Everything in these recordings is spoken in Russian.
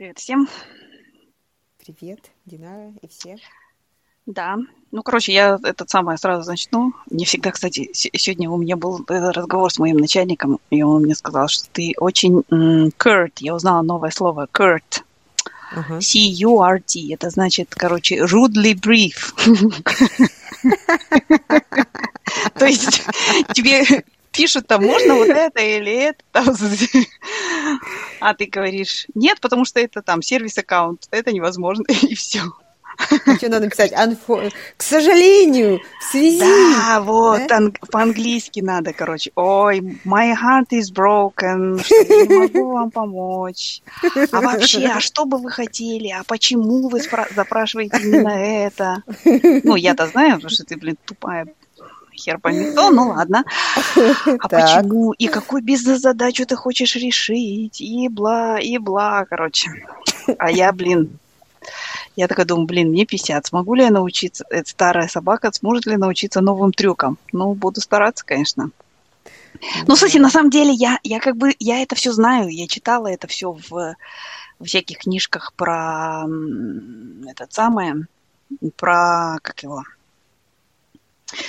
Привет всем. Привет, Динара и все. Да. Ну, короче, я этот самое сразу начну. Не всегда, кстати, сегодня у меня был разговор с моим начальником, и он мне сказал, что ты очень Курт. Я узнала новое слово Курт. Uh-huh. C-U-R-T. Это значит, короче, rudely brief. То есть тебе пишут там, можно вот это или это. А ты говоришь, нет, потому что это там сервис-аккаунт, это невозможно, и все. А что надо написать? Unfor... К сожалению, в связи. Да, вот, да? Ан- по-английски надо, короче. Ой, my heart is broken, что я не могу вам помочь. А вообще, а что бы вы хотели? А почему вы спра- запрашиваете именно это? Ну, я-то знаю, потому что ты, блин, тупая хер пойми кто, ну ладно. А почему? И какую бизнес-задачу ты хочешь решить? И бла, и бла, короче. А я, блин, я такая думаю, блин, мне 50, смогу ли я научиться, эта старая собака сможет ли научиться новым трюкам? Ну, буду стараться, конечно. Ну, кстати, на самом деле, я, я как бы, я это все знаю, я читала это все в, в всяких книжках про этот самое, про, как его,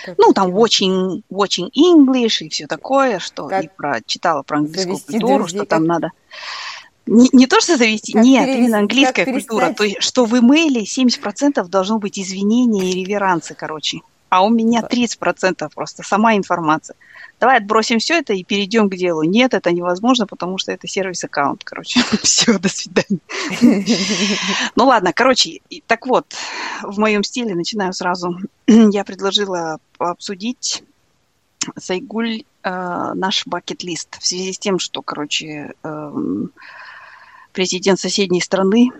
как ну, там watching, watching English и все такое, что как и про, читала про английскую культуру, друзей, что там надо... Не, не то, что завести, как нет, перевести, именно английская культура. То есть, что в имейле 70% должно быть изменения и реверансы, короче. А у меня 30% просто сама информация давай отбросим все это и перейдем к делу. Нет, это невозможно, потому что это сервис-аккаунт, короче. все, до свидания. ну ладно, короче, так вот, в моем стиле начинаю сразу. Я предложила обсудить Сайгуль э, наш бакет-лист в связи с тем, что, короче, э, президент соседней страны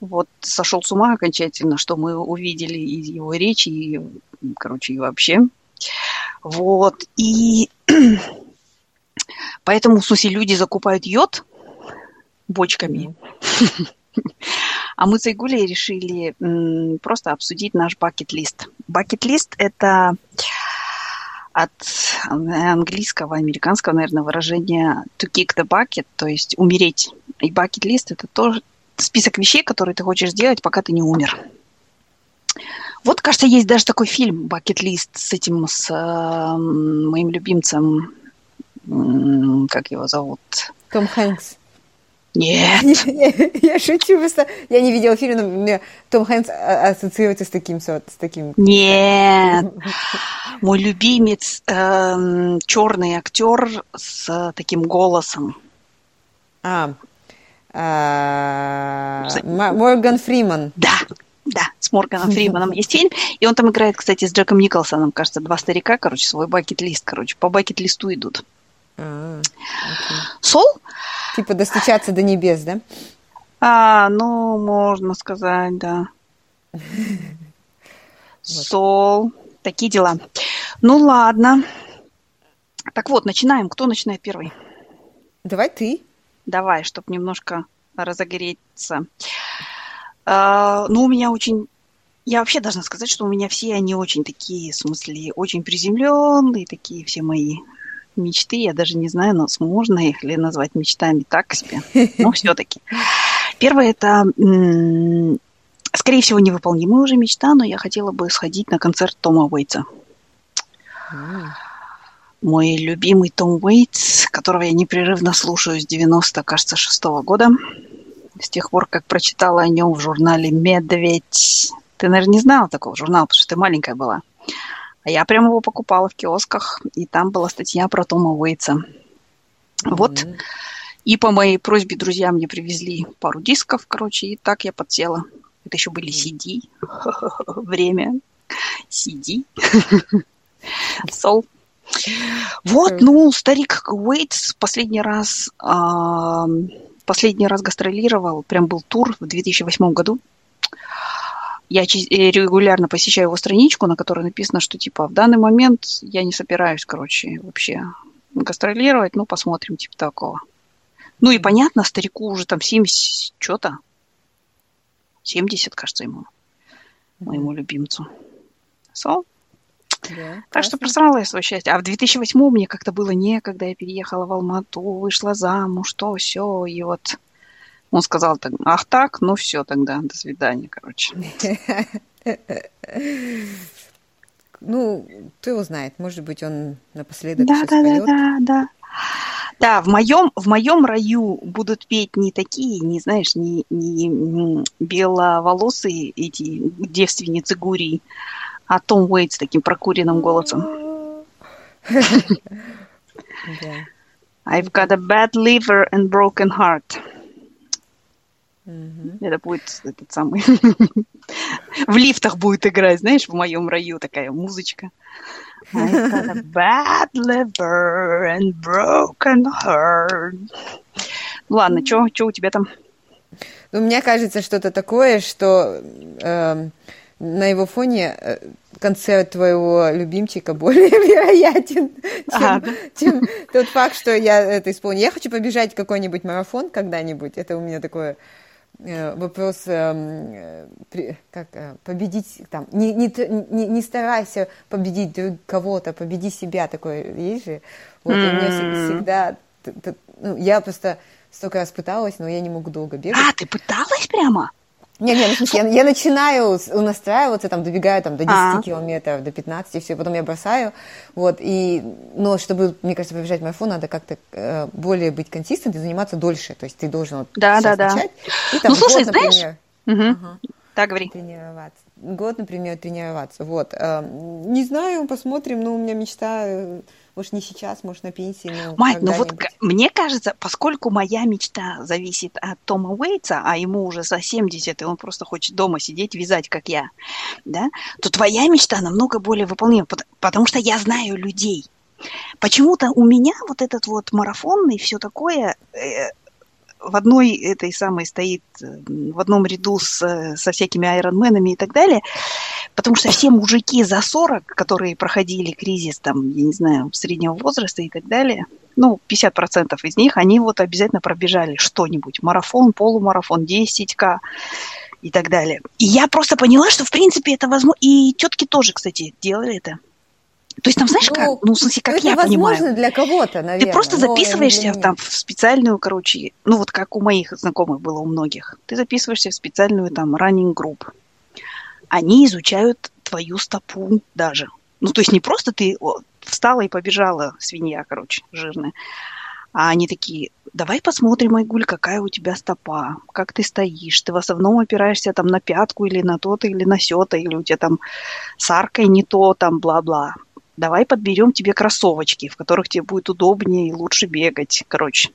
вот сошел с ума окончательно, что мы увидели из его речи, и, короче, и вообще. Вот. И поэтому, в смысле, люди закупают йод бочками. А мы с Айгулей решили просто обсудить наш бакет-лист. Бакет-лист – это от английского, американского, наверное, выражения to kick the bucket, то есть умереть. И бакет-лист – это тоже список вещей, которые ты хочешь сделать, пока ты не умер. Вот, кажется, есть даже такой фильм «Бакет-лист» с этим, с э, моим любимцем, как его зовут? Том Хэнкс. Нет. Я, я шучу просто. Я не видела фильм, но мне Том Хэнкс ассоциируется с таким с таким. Нет. Мой любимец э, черный актер с таким голосом. А, а Морган Фриман. Да, да, с Морганом Фриманом есть фильм. И он там играет, кстати, с Джеком Николсоном, кажется, два старика, короче, свой бакет-лист, короче, по бакет-листу идут. А, Сол? Типа достучаться до небес, да? А, ну, можно сказать, да. Сол. Такие дела. Ну, ладно. Так вот, начинаем. Кто начинает первый? Давай ты. Давай, чтобы немножко разогреться. А, ну, у меня очень... Я вообще должна сказать, что у меня все они очень такие, в смысле, очень приземленные, такие все мои мечты. Я даже не знаю, но можно их ли назвать мечтами так себе. Но все-таки. Первое это, скорее всего, невыполнимая уже мечта, но я хотела бы сходить на концерт Тома Уэйтса. Мой любимый Том Уэйтс, которого я непрерывно слушаю с 90, кажется, шестого года с тех пор, как прочитала о нем в журнале «Медведь». Ты, наверное, не знала такого журнала, потому что ты маленькая была. А я прямо его покупала в киосках, и там была статья про Тома Уэйтса. Mm-hmm. Вот. И по моей просьбе друзья мне привезли пару дисков, короче, и так я подсела. Это еще были CD. Время. CD. Сол. Вот, ну, старик Уэйтс последний раз последний раз гастролировал, прям был тур в 2008 году. Я э, регулярно посещаю его страничку, на которой написано, что типа в данный момент я не собираюсь, короче, вообще гастролировать, ну, посмотрим, типа такого. Ну и понятно, старику уже там 70 что-то. 70, кажется, ему, моему любимцу. So, да, так что просрала я свое счастье. А в 2008 мне как-то было некогда. Я переехала в Алмату, вышла замуж, то все. И вот Он сказал так, ах так, ну все тогда, до свидания, короче. Ну, кто его знает, может быть, он напоследок Да, да, да, да, да. Да, в моем, в моем раю будут петь не такие, не знаешь, не, не беловолосые эти девственницы Гурии, а Том Уэйт с таким прокуренным голосом. I've got a bad liver and broken heart. Мгм. Это будет этот самый... В лифтах будет играть, знаешь, в моем раю такая музычка. I've got a bad liver and broken heart. Ладно, что у тебя там? Ну, мне кажется, что-то такое, что эм, на его фоне э, концерт твоего любимчика более вероятен, чем, А, да? чем тот факт, что я это исполню. Я хочу побежать какой-нибудь марафон когда-нибудь. Это у меня такое э, вопрос, эм, э, как э, победить там, не, не, не, не старайся победить кого-то, победи себя, такое есть же. Вот, и у меня всегда, ну, я просто столько раз пыталась, но я не могу долго бегать. А, ты пыталась прямо? Не, не, ну, смысле, я, я начинаю настраиваться, там, добегаю там, до 10 А. километров, до 15, и все, потом я бросаю, вот, и, но чтобы, мне кажется, побежать марафон, надо как-то э, более быть консистент и заниматься дольше, то есть ты должен вот Да, да, да. начать, и там Ну, слушай, год, знаешь- например, Мгм. ага, Так, говори. тренироваться, год, например, тренироваться, вот, Э, не знаю, посмотрим, но у меня мечта, э, может, не сейчас, может, на пенсии, но Мать, ну вот мне кажется, поскольку моя мечта зависит от Тома Уэйтса, а ему уже за 70, и он просто хочет дома сидеть, вязать, как я, да, то твоя мечта намного более выполнима, пот- потому что я знаю людей. Почему-то у меня вот этот вот марафонный все такое э, в одной этой самой стоит, э, в одном ряду с, со всякими айронменами и так далее, потому что все мужики за 40, которые проходили кризис, там, я не знаю, среднего возраста и так далее, ну, 50% из них, они вот обязательно пробежали что-нибудь, марафон, полумарафон, 10к и так далее. И я просто поняла, что, в принципе, это возможно. И тетки тоже, кстати, делали это. То есть там, знаешь, Ну, как? Ну, в смысле, как это я возможно понимаю. для кого-то, наверное. Ты просто записываешься там в специальную, короче, ну вот как у моих знакомых было у многих. Ты записываешься в специальную там running group. Они изучают твою стопу даже. Ну, то есть не просто ты о, встала и побежала, свинья, короче, жирная. А они такие, давай посмотрим, Айгуль, какая у тебя стопа, как ты стоишь. Ты в основном опираешься там на пятку или на то-то, или на сё-то, или у тебя там с аркой не то, там бла-бла. Давай подберем тебе кроссовочки, в которых тебе будет удобнее и лучше бегать. Короче.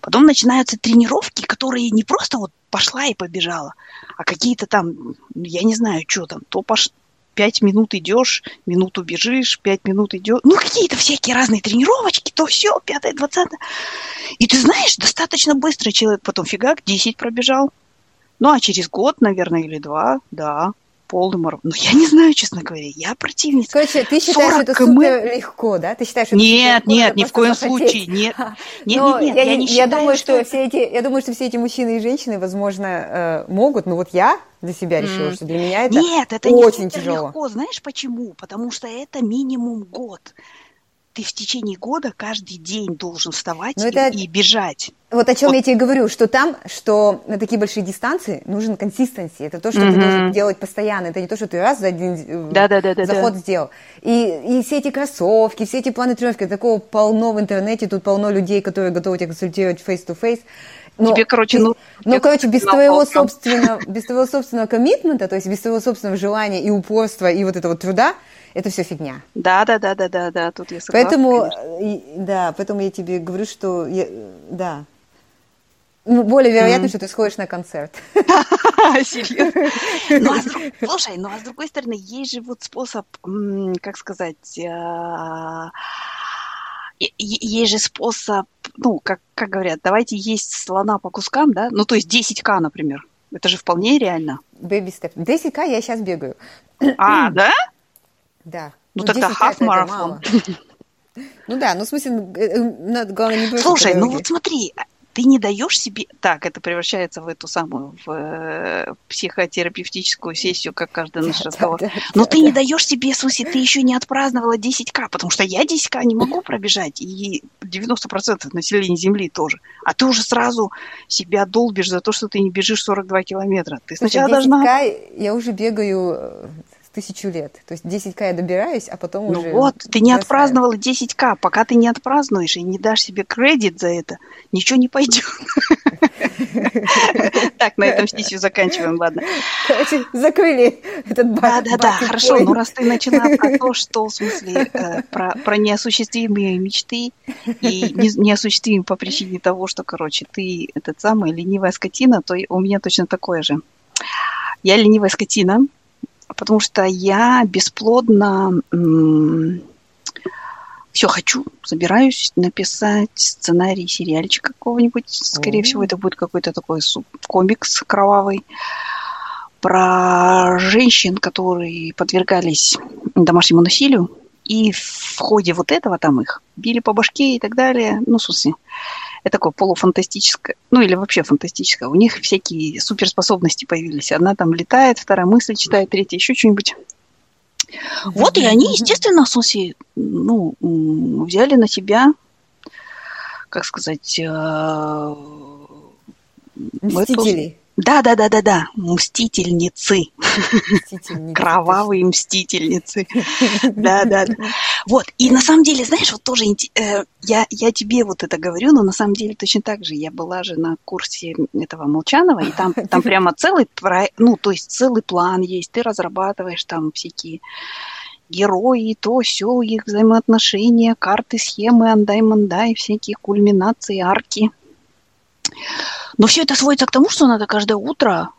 Потом начинаются тренировки, которые не просто вот пошла и побежала, а какие-то там, я не знаю, что там, то пош... пять минут идешь, минуту бежишь, пять минут идешь. Ну, какие-то всякие разные тренировочки, то все, пятое, двадцатое. И ты знаешь, достаточно быстро человек потом фигак 10 пробежал. Ну, а через год, наверное, или два, да, марафон. Ну, я не знаю, честно говоря, я противница. Короче, ты считаешь, 40 это км? супер легко, да? Ты считаешь, что это Нет, легко, нет, ни в коем захотеть? случае, нет. Нет, Но нет, нет, я, я не- не я считаю, думаю, что, что все эти, я думаю, что все эти мужчины и женщины, возможно, э, могут, но вот я для себя решила, М. что для меня это Нет, это не очень супер тяжело. легко. Знаешь почему? Потому что это минимум год. Ты в течение года каждый день должен вставать Но и, это- и бежать. Вот о чем Вот. я тебе говорю, что там, что на такие большие дистанции нужен консистенси. Это то, что Мгм. ты должен делать постоянно. Это не то, что ты раз за один э, Да-да-да-да-да. заход сделал. И, и все эти кроссовки, все эти планы тренировки, такого полно в интернете, тут полно людей, которые готовы тебя консультировать face-to-face. Но Тебе, короче, ты- ну, ну, короче, без твоего полкам. собственного, без твоего собственного коммитмента, то есть без твоего собственного желания и упорства, и вот этого труда, это все фигня. Да, да, да, да, да, да, тут я согласна. Поэтому, конечно. э, да, поэтому я тебе говорю, что, я- э, да, Ну, более вероятно, что ты сходишь на концерт. Серьезно? Ну, а с друг- Слушай, ну а с другой стороны, есть же вот способ, как сказать, е- есть же способ, ну, как, как говорят, давайте есть слона по кускам, да? Ну, то есть 10к, например. Это же вполне реально. Baby step. 10к я сейчас бегаю. А, да? Да. Ну, тогда 10К half это марафон. мало. Ну да, ну в смысле, ну, э, э, надо, главное не Слушай, ну вот смотри, ты не даешь себе... Так, это превращается в эту самую в, э, психотерапевтическую сессию, как каждый наш разговор. Но ты не даешь себе, смысле, ты еще не отпраздновала 10к, потому что я 10к не могу пробежать, и 90% населения Земли тоже. А ты уже сразу себя долбишь за то, что ты не бежишь 42 километра. Ты сначала Слушай, 10К должна... я уже бегаю тысячу лет. То есть 10к я добираюсь, а потом ну уже... Ну вот, ты не бросаю. отпраздновала 10к. Пока ты не отпразднуешь и не дашь себе кредит за это, ничего не пойдет. Так, на этом сессию заканчиваем, ладно. Короче, закрыли этот Да, да, да, хорошо. Ну, раз ты начала про то, что, в смысле, э, про неосуществимые мечты и неосуществимые по причине того, что, короче, ты этот самый ленивая скотина, то у меня точно такое же. Я ленивая скотина, потому что я бесплодно все хочу, собираюсь написать сценарий сериальчик какого-нибудь. Скорее mm-hmm. всего, это будет какой-то такой комикс кровавый про женщин, которые подвергались домашнему насилию. И в ходе вот этого там их били по башке и так далее. Ну, в смысле, это такое полуфантастическое, ну или вообще фантастическое. У них всякие суперспособности появились. Одна там летает, вторая мысли читает, третья еще что-нибудь. Вот, и они, естественно, смысле, ну, взяли на себя, как сказать, э, Мстителей. Да, да, да, да, да. Мстительницы. мстительницы. Кровавые мстительницы. Да, да, да. Вот. И на самом деле, знаешь, вот тоже э, я, я тебе вот это говорю, но на самом деле точно так же. Я была же на курсе этого Молчанова, и там, там прямо целый, ну, то есть целый план есть. Ты разрабатываешь там всякие герои, то все, их взаимоотношения, карты, схемы, андай-мандай, всякие кульминации, арки. Но все это сводится к тому, что надо каждое утро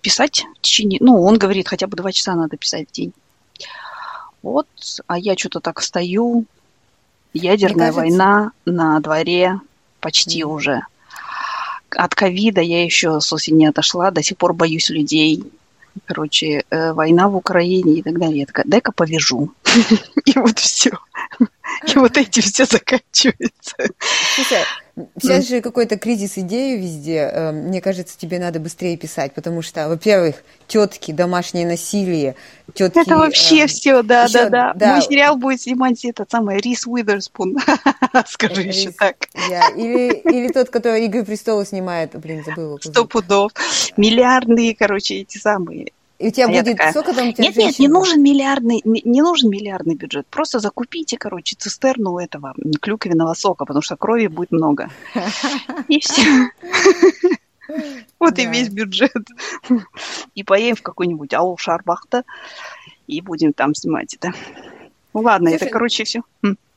писать в течение... Ну, он говорит, хотя бы два часа надо писать в день. Вот, а я что-то так встаю. Ядерная война на дворе почти mm. уже. От ковида я еще с осени не отошла, до сих пор боюсь людей. Короче, э, война в Украине и так далее. Я такая, дай-ка повяжу. И вот все. И вот этим все заканчивается. Слушай, Сейчас же какой-то кризис идеи везде. Эм, мне кажется, тебе надо быстрее писать, потому что, во-первых, тетки, домашнее насилие, тетки... Это вообще э, все, да, еще, да, да, да. Мой сериал будет снимать этот самый Рис Уидерспун. Скажи еще так. Или, или тот, который «Игры престолов» снимает. Блин, забыла. Сто пудов. Миллиардные, короче, эти самые и у тебя а будет такая, сколько там у тебя Нет, нет, не нужен миллиардный, не, не нужен миллиардный бюджет. Просто закупите, короче, цистерну этого клюквенного сока, потому что крови будет много. И все. Вот и весь бюджет. И поедем в какой-нибудь аул Шарбахта и будем там снимать это. Ну ладно, это, короче, все.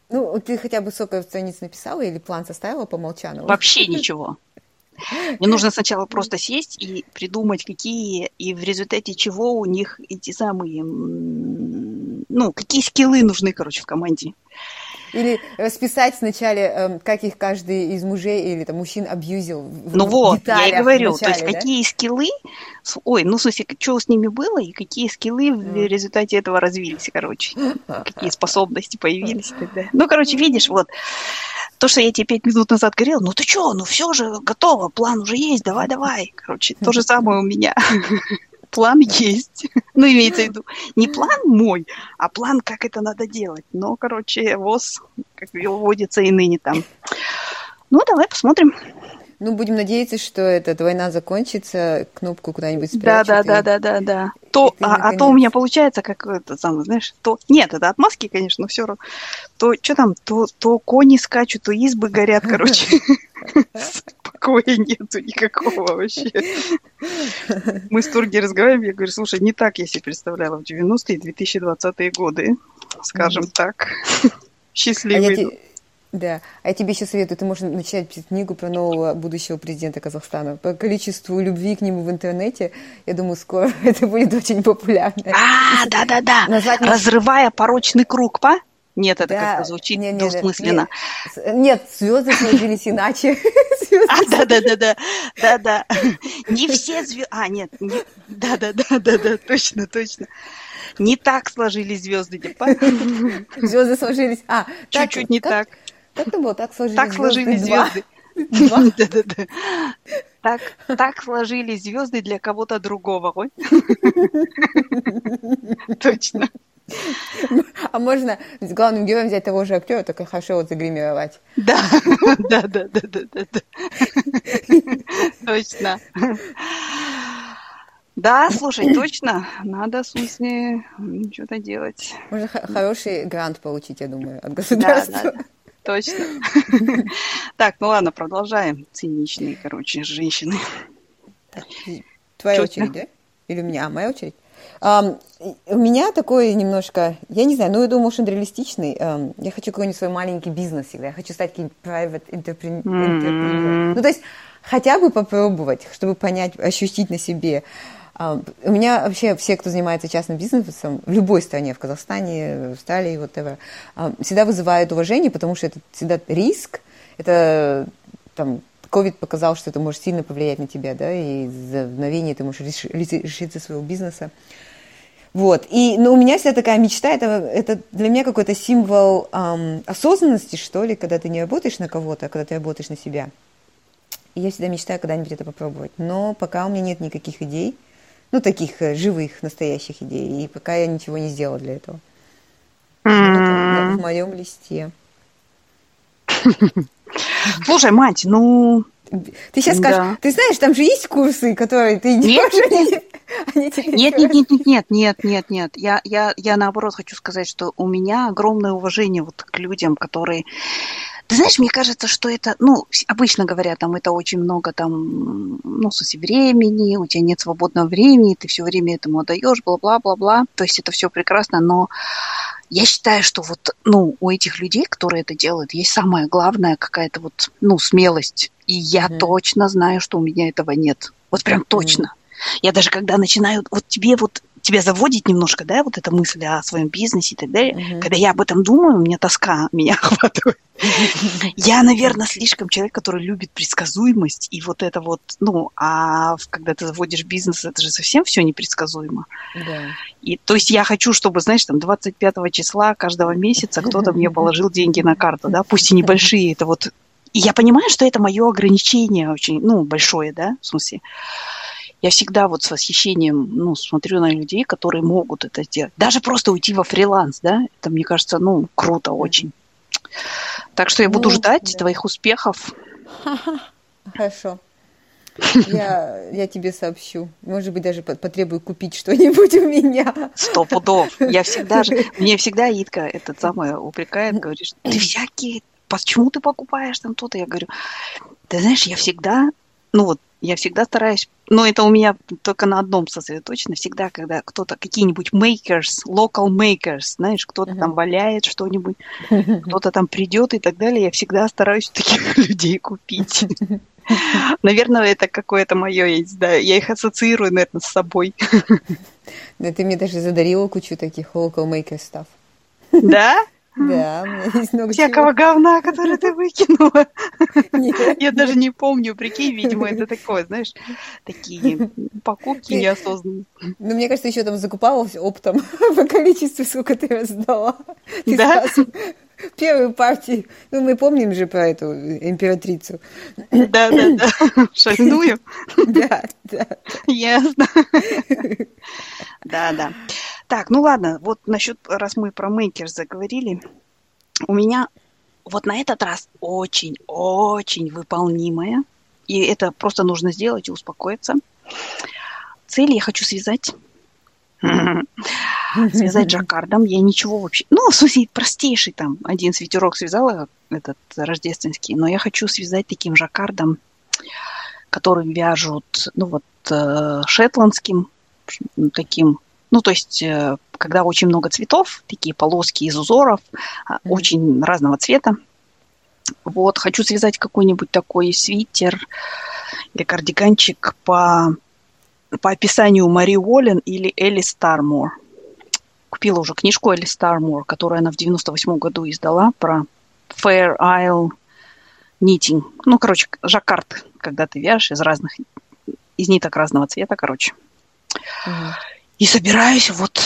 Ну, ты хотя бы сколько страниц написала или план составила по Молчанову? Вообще ничего. Мне нужно сначала просто сесть и придумать, какие, и в результате чего у них эти самые, ну, какие скиллы нужны, короче, в команде. Или расписать сначала, эм, как их каждый из мужей или там, мужчин абьюзил. Ну вот, я и говорю, начале, то есть да? какие скиллы, ой, ну, в смысле, что с ними было и какие скиллы в результате этого развились, короче. Какие способности появились далее. Ну, короче, видишь, вот, то, что я тебе пять минут назад говорила, ну ты что, ну все же готово, план уже есть, давай, давай. Короче, то же самое у меня. План есть. Ну, имеется в виду, не план мой, а план, как это надо делать. Но, короче, ВОЗ, как вводится и ныне там. Ну, давай посмотрим. Ну, будем надеяться, что эта война закончится, кнопку куда-нибудь спрячут. Да, да, да, да, да, да. То, а, наконец... а то у меня получается, как это самое, знаешь, то... Нет, это отмазки, конечно, но все равно. То, что там, то, то кони скачут, то избы горят, короче. Покоя нету никакого вообще. Мы с Турги разговариваем, я говорю, слушай, не так я себе представляла в 90-е и 2020-е годы, скажем так. Счастливый. А да, а я тебе еще советую, ты можешь начать писать книгу про нового будущего президента Казахстана. По количеству любви к нему в интернете, я думаю, скоро это будет очень популярно. А, да-да-да, разрывая порочный круг, па? Нет, это да, как-то звучит нет, нет, двусмысленно. Нет, нет, звезды сложились иначе. А, да, да, да, да, да, да. Не все звезды. А, нет, да, да, да, да, да, точно, точно. Не так сложились звезды, типа. Звезды сложились. А, чуть-чуть не так. Как это было? Так сложились Так сложились звезды. Да-да-да. Так, так сложились звезды для кого-то другого. Точно. А можно с главным героем взять того же актера, только хорошо вот загримировать. Да, да, да, да, да, да. Точно. Да, слушай, точно. Надо, в смысле, что-то делать. Можно хороший грант получить, я думаю, от государства. Да, да, точно. Так, ну ладно, продолжаем. Циничные, короче, женщины. Твоя очередь, да? Или у меня? А, моя очередь? У меня такой немножко, я не знаю, ну, я думаю, он реалистичный. Я хочу какой-нибудь свой маленький бизнес всегда. Я хочу стать каким-нибудь private entrepreneur. Mm-hmm. Ну, то есть хотя бы попробовать, чтобы понять, ощутить на себе. У меня вообще все, кто занимается частным бизнесом в любой стране, в Казахстане, в Австралии, вот это, всегда вызывают уважение, потому что это всегда риск, это там ковид показал, что это может сильно повлиять на тебя, да, и за мгновение ты можешь решиться своего бизнеса. Вот. И, но у меня вся такая мечта, это, это для меня какой-то символ эм, осознанности, что ли, когда ты не работаешь на кого-то, а когда ты работаешь на себя. И я всегда мечтаю когда-нибудь это попробовать. Но пока у меня нет никаких идей, ну, таких э, живых, настоящих идей, и пока я ничего не сделала для этого. Mm-hmm. Это в моем листе. Слушай, мать, ну... Ты сейчас скажешь, да. ты знаешь, там же есть курсы, которые ты идешь, нет, они, нет. они тебе нет, нет, нет, нет, нет, нет, нет, нет. Я, я, я наоборот хочу сказать, что у меня огромное уважение вот к людям, которые ты знаешь, мне кажется, что это, ну, обычно говорят, там это очень много там, ну, в времени, у тебя нет свободного времени, ты все время этому отдаешь, бла-бла-бла-бла. То есть это все прекрасно, но я считаю, что вот, ну, у этих людей, которые это делают, есть самая главная какая-то вот, ну, смелость и я mm-hmm. точно знаю, что у меня этого нет. Вот прям точно. Mm-hmm. Я даже когда начинаю, вот тебе вот тебя заводит немножко, да, вот эта мысль о своем бизнесе и так далее. Mm-hmm. Когда я об этом думаю, у меня тоска меня охватывает. Я, наверное, слишком человек, который любит предсказуемость, и вот это вот, ну, а когда ты заводишь бизнес, это же совсем все непредсказуемо. И, то есть я хочу, чтобы, знаешь, там 25 числа каждого месяца кто-то мне положил деньги на карту, да, пусть и небольшие, это вот... И я понимаю, что это мое ограничение очень, ну, большое, да, в смысле я всегда вот с восхищением ну, смотрю на людей, которые могут это сделать. Даже просто уйти во фриланс, да, это, мне кажется, ну, круто очень. Так что я буду ну, ждать да. твоих успехов. Хорошо. Я, я тебе сообщу. Может быть, даже потребую купить что-нибудь у меня. Сто пудов. Я всегда же... Мне всегда Итка этот самый упрекает, говоришь, ты всякие... Почему ты покупаешь там то-то? Я говорю, ты знаешь, я всегда... Ну вот, я всегда стараюсь, но это у меня только на одном сосредоточено, всегда, когда кто-то, какие-нибудь makers, local makers, знаешь, кто-то uh-huh. там валяет что-нибудь, кто-то там придет и так далее, я всегда стараюсь таких людей купить. Наверное, это какое-то мое есть, да. Я их ассоциирую, наверное, с собой. Да, ты мне даже задарила кучу таких local maker stuff. Да? Да, у меня есть много Всякого чего. говна, которое ты выкинула. Нет, Я даже не помню, прикинь, видимо, это такое, знаешь, такие покупки неосознанные. Ну, мне кажется, еще там закупалась оптом по количеству, сколько ты раздала. да? Первую партию. Ну, мы помним же про эту императрицу. Да, да, да. Шальную? Да, да. Ясно. Да, да. Так, ну ладно, вот насчет, раз мы про мейкер заговорили, у меня вот на этот раз очень-очень выполнимая, и это просто нужно сделать и успокоиться. Цель я хочу связать связать жаккардом. Я ничего вообще... Ну, в смысле, простейший там один свитерок связала, этот рождественский, но я хочу связать таким жаккардом, которым вяжут, ну вот, э, шетландским, таким ну, то есть, э, когда очень много цветов, такие полоски из узоров, mm-hmm. очень разного цвета. Вот, хочу связать какой-нибудь такой свитер или кардиганчик по, по описанию Мари Уоллен или Элли Стармор. Купила уже книжку Элли Стармор, которую она в 98 году издала про Fair Isle Knitting. Ну, короче, жаккард, когда ты вяжешь из разных, из ниток разного цвета, короче. Mm-hmm. И собираюсь вот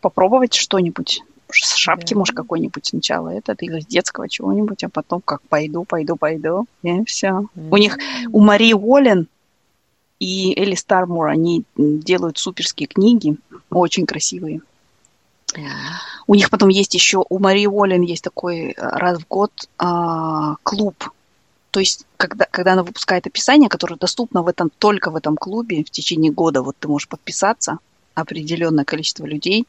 попробовать что-нибудь с шапки, Да. может, какой-нибудь сначала этот, или с детского чего-нибудь, а потом как пойду, пойду, пойду, и все. У них, у Марии Уоллен и Элли Стармур, они делают суперские книги, очень красивые. У них потом есть еще, у Марии Уоллен есть такой э, раз в год а, клуб. То есть, когда, когда она выпускает описание, которое доступно в этом, только в этом клубе в течение года, вот ты можешь подписаться, определенное количество людей,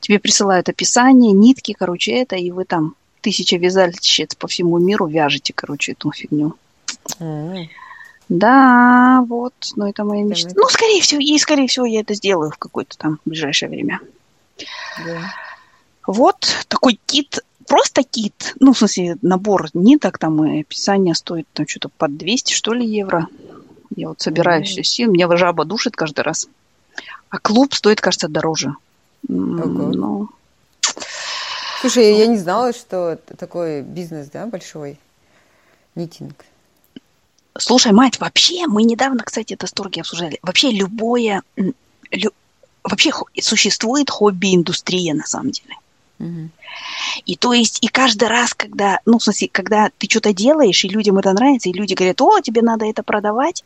тебе присылают описание, нитки, короче, это, и вы там тысяча вязальщиц по всему миру вяжете, короче, эту фигню. М. Да, вот, но это моя мечта. это- Ну, скорее всего, и скорее всего я это сделаю в какое-то там ближайшее время. Да. Вот такой кит, просто кит, ну, в смысле, набор ниток там и описание стоит там что-то под 200, что ли, евро. Я вот собираю Мгм. все сил, меня жаба душит каждый раз. А клуб стоит, кажется, дороже. Ого. Ну, Слушай, я не знала, что такой бизнес, да, большой. Нитинг. слушай, мать, вообще, мы недавно, кстати, это с Торги обсуждали. Вообще любое, лю- вообще существует хобби-индустрия на самом деле. Мгм. И то есть, и каждый раз, когда, ну, в смысле, когда ты что-то делаешь, и людям это нравится, и люди говорят, о, тебе надо это продавать,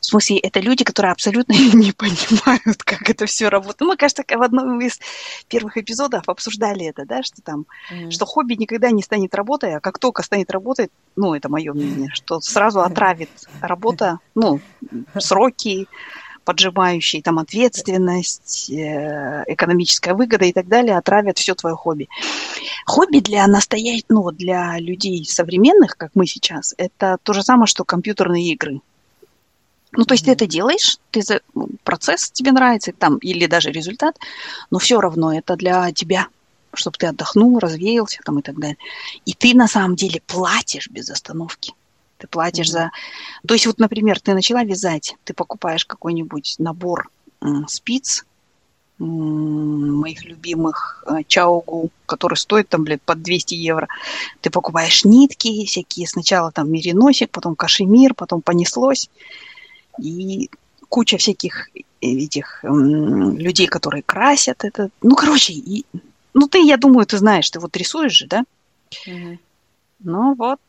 в смысле, это люди, которые абсолютно не понимают, как это все работает. Мы, кажется, в одном из первых эпизодов обсуждали это, да, что там, Мгм. что хобби никогда не станет работой, а как только станет работой, ну, это мое мнение, что сразу отравит работа, ну, сроки, поджимающие, там, ответственность, э, экономическая выгода и так далее, отравят все твое хобби. Хобби для настоящих, ну, для людей современных, как мы сейчас, это то же самое, что компьютерные игры. Ну, то есть ты это делаешь, ты за, ну, процесс тебе нравится, там, или даже результат, но все равно это для тебя, чтобы ты отдохнул, развеялся там и так далее. И ты на самом деле платишь без остановки. Ты платишь Мгм. за... То есть вот, например, ты начала вязать, ты покупаешь какой-нибудь набор спиц, моих любимых э, Чаугу, который стоит там, блядь, под 200 евро. Ты покупаешь нитки всякие, сначала там мериносик, потом кашемир, потом понеслось. И куча всяких этих людей, которые красят это. Ну, короче, и, ну ты, я думаю, ты знаешь, ты вот рисуешь же, да? Мгм. Ну вот,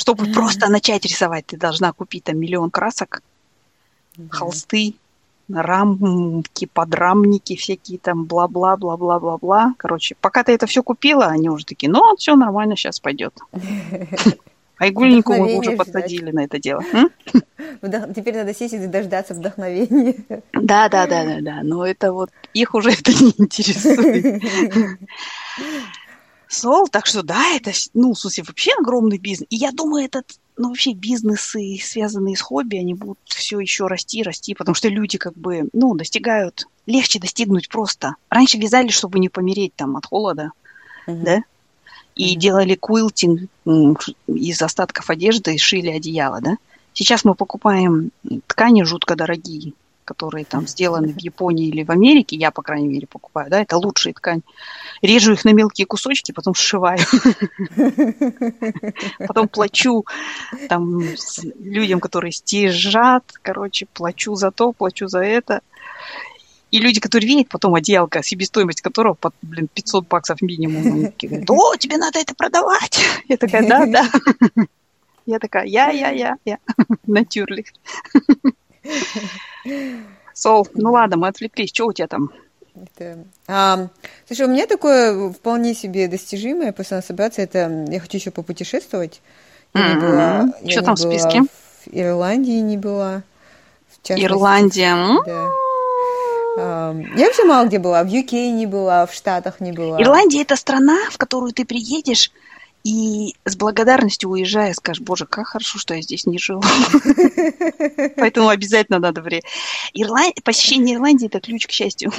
чтобы Мгм. просто начать рисовать, ты должна купить там миллион красок, Да. холсты, рамки, подрамники всякие там, бла-бла, бла-бла-бла-бла. Короче, пока ты это все купила, они уже такие, ну, все нормально, сейчас пойдет. А игольнику мы уже подсадили на это дело. Вдох- Теперь надо сесть и дождаться вдохновения. Да, да, да, да, да. Но это вот их уже это не интересует. Сол, так что да, это, ну, в смысле, вообще огромный бизнес. И я думаю, этот, ну, вообще бизнесы, связанные с хобби, они будут все еще расти, расти, потому что люди как бы, ну, достигают, легче достигнуть просто. Раньше вязали, чтобы не помереть там от холода, Мгм. да? И Мгм. делали ш- из остатков одежды шили одеяло, да? Сейчас мы покупаем ткани жутко дорогие, которые там сделаны в Японии или в Америке, я, по крайней мере, покупаю, да, это лучшие ткань. Режу их на мелкие кусочки, потом сшиваю. Потом плачу там людям, которые стяжат, короче, плачу за то, плачу за это. И люди, которые видят потом одеялко, себестоимость которого под, блин, 500 баксов минимум, они такие говорят, о, тебе надо это продавать. Я такая, да, да. Я такая, я, я, я, я. Натюрлих. Сол, ну ладно, мы отвлеклись. Что у тебя там? Это, а, слушай, у меня такое вполне себе достижимое, надо собраться, это я хочу еще попутешествовать. Я не Мгм. была, я не там в списке? В Ирландии не была. Ирландия. Да. Я вообще мало где была. В UK не была, в Штатах не была. Ирландия это страна, в которую ты приедешь и с благодарностью уезжая скажешь, боже, как хорошо, что я здесь не живу. Поэтому обязательно надо время. Посещение Ирландии это ключ к счастью.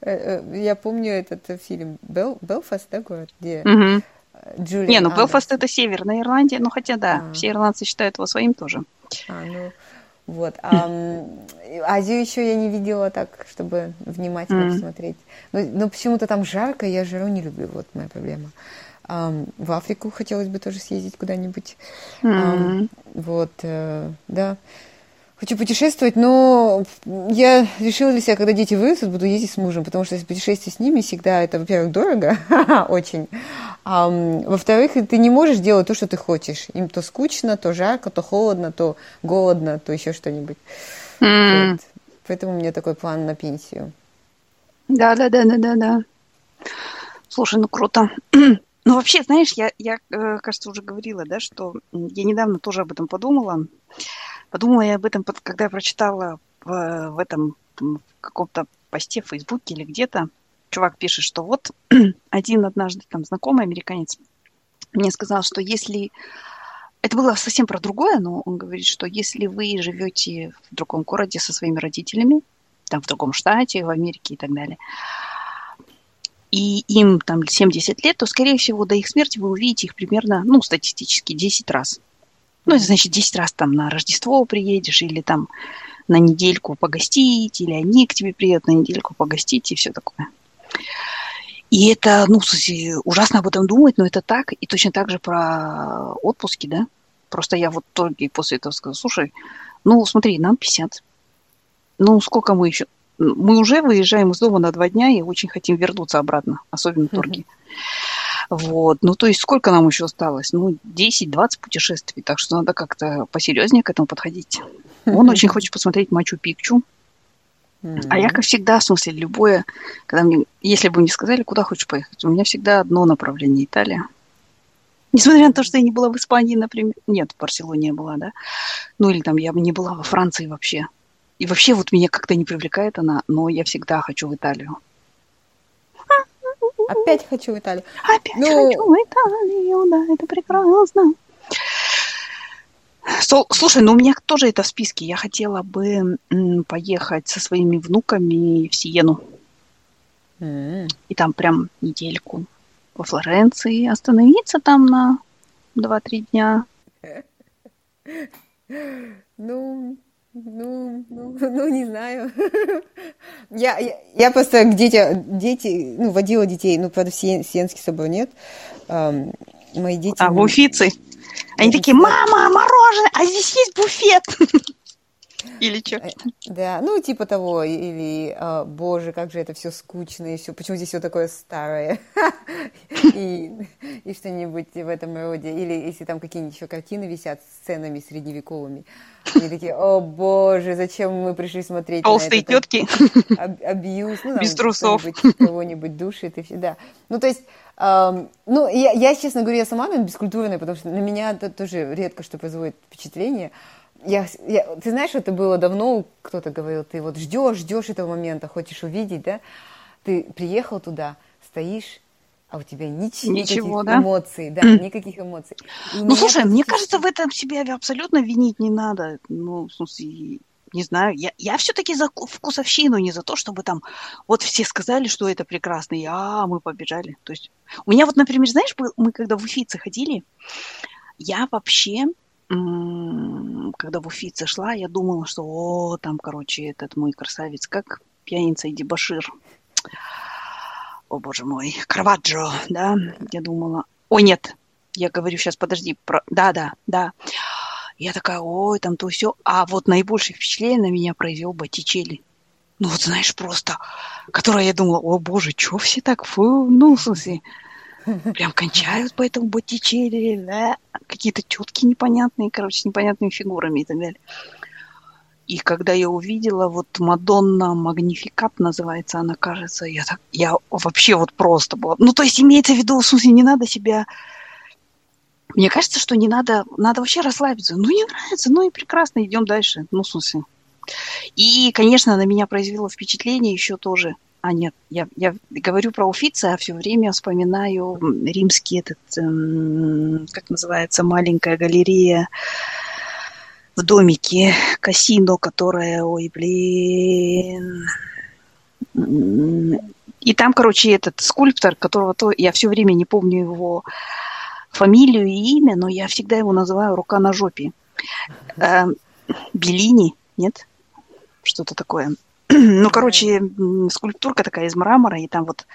Э, э, Я помню этот э, фильм Бел... Белфаст, да, город, где Не, ну. Белфаст это Северная Ирландия, ну хотя да, А. все ирландцы считают его своим тоже. А, ну, вот. А, Азию еще я не видела так, чтобы внимательно посмотреть. Но, но почему-то там жарко, я жару не люблю, вот моя проблема. В Африку хотелось бы тоже съездить куда-нибудь. М. вот, э, да. Хочу путешествовать, но я решила для себя, когда дети вырастут, буду ездить с мужем, потому что путешествие с ними всегда это, во-первых, дорого, очень, а, во-вторых, ты не можешь делать то, что ты хочешь. Им то скучно, то жарко, то холодно, то голодно, то еще что-нибудь. Mm. Вот. Поэтому у меня такой план на пенсию. Да, да, да, да, да, да. Слушай, ну круто. Ну, вообще, знаешь, я, я, э, кажется, уже говорила, да, что я недавно тоже об этом подумала. Подумала я об этом, когда я прочитала в, в этом в каком-то посте в Фейсбуке или где-то. Чувак пишет, что вот один однажды там знакомый американец мне сказал, что если... Это было совсем про другое, но он говорит, что если вы живете в другом городе со своими родителями, там в другом штате, в Америке и так далее, и им там 70 лет, то, скорее всего, до их смерти вы увидите их примерно, ну, статистически 10 раз. Ну, это значит, 10 раз там на Рождество приедешь или там на недельку погостить, или они к тебе приедут на недельку погостить и все такое. И это, ну, ужасно об этом думать, но это так. И точно так же про отпуски, да. Просто я вот только после этого сказала, слушай, ну, смотри, нам 50. Ну, сколько мы еще? Мы уже выезжаем из дома на два дня и очень хотим вернуться обратно, особенно. Mm-hmm. Вот. Ну, то есть сколько нам еще осталось? Ну, 10-20 путешествий, так что надо как-то посерьезнее к этому подходить. Он очень хочет посмотреть Мачу-Пикчу. А я, как всегда, в смысле, любое, когда мне, если бы мне сказали, куда хочешь поехать, у меня всегда одно направление – Италия. Несмотря на то, что я не была в Испании, например, нет, в Барселоне я была, да, ну или там я бы не была во Франции вообще. И вообще вот меня как-то не привлекает она, но я всегда хочу в Италию. Опять хочу в Италию. Опять ну... хочу в Италию, да, это прекрасно. Слушай, ну у меня тоже это в списке. Я хотела бы поехать со своими внуками в Сиену. Mm. И там прям недельку во Флоренции, остановиться там на 2-3 дня. Ну, ну, ну, ну, не знаю. я, я, я просто дети, дети, ну, водила детей, ну, правда, в Сиенский собор нет. Um, мои дети... А, в Уфице? Они такие, мама, мороженое, а здесь есть буфет. Или что? Э, да, ну, типа того, или, а, боже, как же это все скучно, и все, почему здесь все такое старое, и, и что-нибудь в этом роде, или если там какие-нибудь еще картины висят с сценами средневековыми, они такие, о боже, зачем мы пришли смотреть Толстые на это? тетки. Абьюз. Ну, Без трусов. Кого-нибудь душит и все, да. Ну, то есть, эм, ну, я, я, честно говоря, я сама, наверное, бескультурная, потому что на меня это тоже редко что производит впечатление. Я, я, ты знаешь, это было давно, кто-то говорил, ты вот ждешь, ждешь этого момента, хочешь увидеть, да? Ты приехал туда, стоишь, а у тебя нич- Ничего, никаких да? эмоций, да, никаких эмоций. И ну, слушай, мне кажется, в этом себя абсолютно винить не надо. Ну, в смысле, не знаю, я, я все-таки за вкусовщину, не за то, чтобы там вот все сказали, что это прекрасно, и а, мы побежали. То есть у меня вот, например, знаешь, мы когда в Уфице ходили, я вообще, когда в Уфице шла, я думала, что, о, там, короче, этот мой красавец, как пьяница и дебашир о боже мой, Карваджо, да, я думала, о нет, я говорю сейчас, подожди, про... да, да, да. Я такая, ой, там то все. А вот наибольшее впечатление на меня произвел Боттичелли. Ну вот знаешь, просто, которая я думала, о боже, что все так, фу, ну, в смысле, прям кончают по этому Боттичелли, да, какие-то тетки непонятные, короче, с непонятными фигурами и так далее. И когда я увидела, вот Мадонна Магнификат называется она, кажется, я так, я вообще вот просто была. Ну, то есть имеется в виду, в смысле, не надо себя... Мне кажется, что не надо, надо вообще расслабиться. Ну, не нравится, ну и прекрасно, идем дальше. Ну, в смысле. И, конечно, на меня произвело впечатление еще тоже. А, нет, я, я говорю про Уфица, а все время вспоминаю римский этот, эм, как называется, маленькая галерея в домике Касино, которая, ой, блин. И там, короче, этот скульптор, которого то я все время не помню его фамилию и имя, но я всегда его называю рука на жопе. Э, Белини, нет? Что-то такое. ну, короче, скульптурка такая из мрамора, и там вот